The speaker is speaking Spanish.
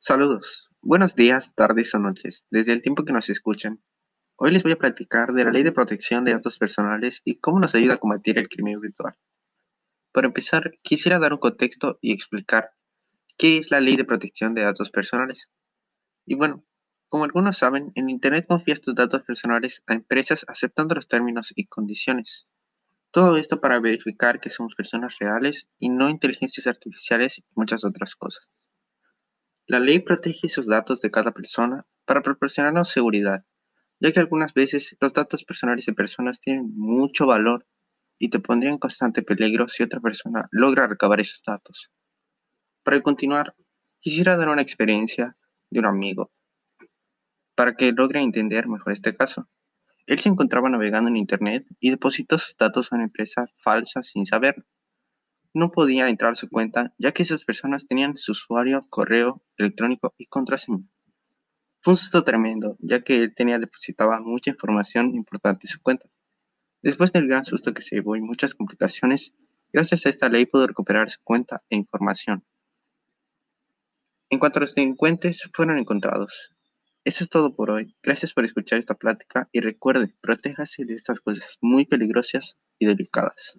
Saludos, buenos días, tardes o noches, desde el tiempo que nos escuchan. Hoy les voy a platicar de la Ley de Protección de Datos Personales y cómo nos ayuda a combatir el crimen virtual. Para empezar, quisiera dar un contexto y explicar qué es la Ley de Protección de Datos Personales. Y bueno, como algunos saben, en Internet confías tus datos personales a empresas aceptando los términos y condiciones. Todo esto para verificar que somos personas reales y no inteligencias artificiales y muchas otras cosas. La ley protege esos datos de cada persona para proporcionarnos seguridad, ya que algunas veces los datos personales de personas tienen mucho valor y te pondrían en constante peligro si otra persona logra recabar esos datos. Para continuar, quisiera dar una experiencia de un amigo para que logre entender mejor este caso. Él se encontraba navegando en Internet y depositó sus datos a una empresa falsa sin saberlo no podía entrar su cuenta ya que esas personas tenían su usuario, correo electrónico y contraseña. Fue un susto tremendo, ya que él tenía depositaba mucha información importante en su cuenta. Después del gran susto que se llevó y muchas complicaciones, gracias a esta ley pudo recuperar su cuenta e información. En cuanto a los delincuentes, fueron encontrados. Eso es todo por hoy. Gracias por escuchar esta plática y recuerde, protéjase de estas cosas muy peligrosas y delicadas.